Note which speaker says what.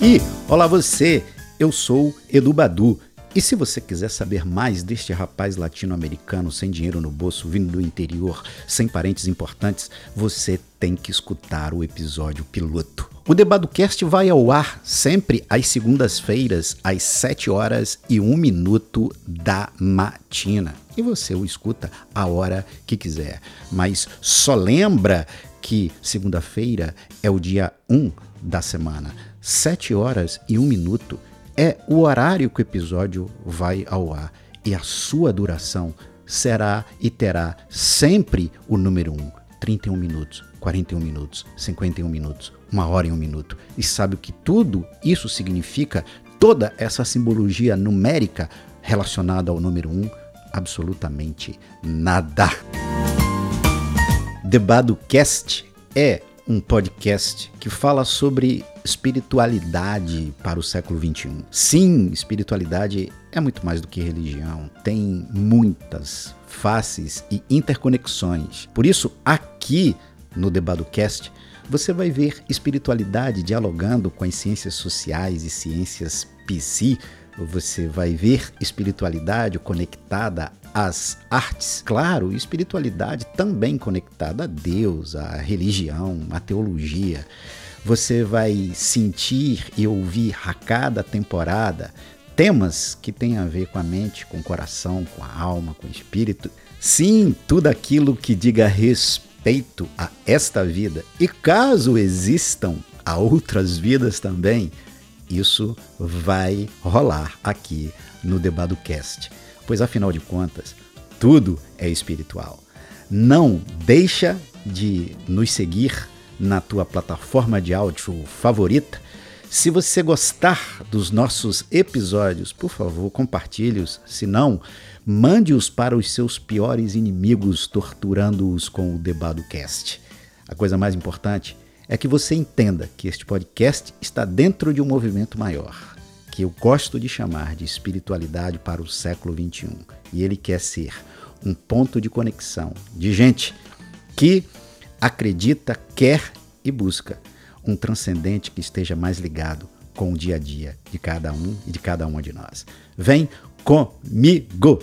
Speaker 1: E olá você, eu sou Edu Badu. E se você quiser saber mais deste rapaz latino-americano sem dinheiro no bolso, vindo do interior, sem parentes importantes, você tem que escutar o episódio piloto. O Debadocast vai ao ar sempre às segundas-feiras, às 7 horas e 1 minuto da matina. E você o escuta a hora que quiser. Mas só lembra que segunda-feira é o dia 1 da semana. 7 horas e 1 minuto é o horário que o episódio vai ao ar. E a sua duração será e terá sempre o número 1. 31 minutos, 41 minutos, 51 minutos, uma hora e um minuto. E sabe o que tudo isso significa? Toda essa simbologia numérica relacionada ao número 1? Absolutamente nada. Debadocast é um podcast que fala sobre espiritualidade para o século XXI. Sim, espiritualidade é muito mais do que religião, tem muitas faces e interconexões. Por isso, aqui no Debadocast, você vai ver espiritualidade dialogando com as ciências sociais e ciências psi. Você vai ver espiritualidade conectada às artes, claro, espiritualidade também conectada a Deus, à religião, à teologia. Você vai sentir e ouvir a cada temporada temas que têm a ver com a mente, com o coração, com a alma, com o espírito. Sim, tudo aquilo que diga respeito a esta vida. E caso existam a outras vidas também, isso vai rolar aqui no Debadocast pois afinal de contas, tudo é espiritual. Não deixa de nos seguir na tua plataforma de áudio favorita. Se você gostar dos nossos episódios, por favor, compartilhe-os. Se não, mande-os para os seus piores inimigos, torturando-os com o Debadocast. A coisa mais importante é que você entenda que este podcast está dentro de um movimento maior que eu gosto de chamar de espiritualidade para o século XXI. E ele quer ser um ponto de conexão de gente que acredita, quer e busca um transcendente que esteja mais ligado com o dia a dia de cada um e de cada uma de nós. Vem comigo!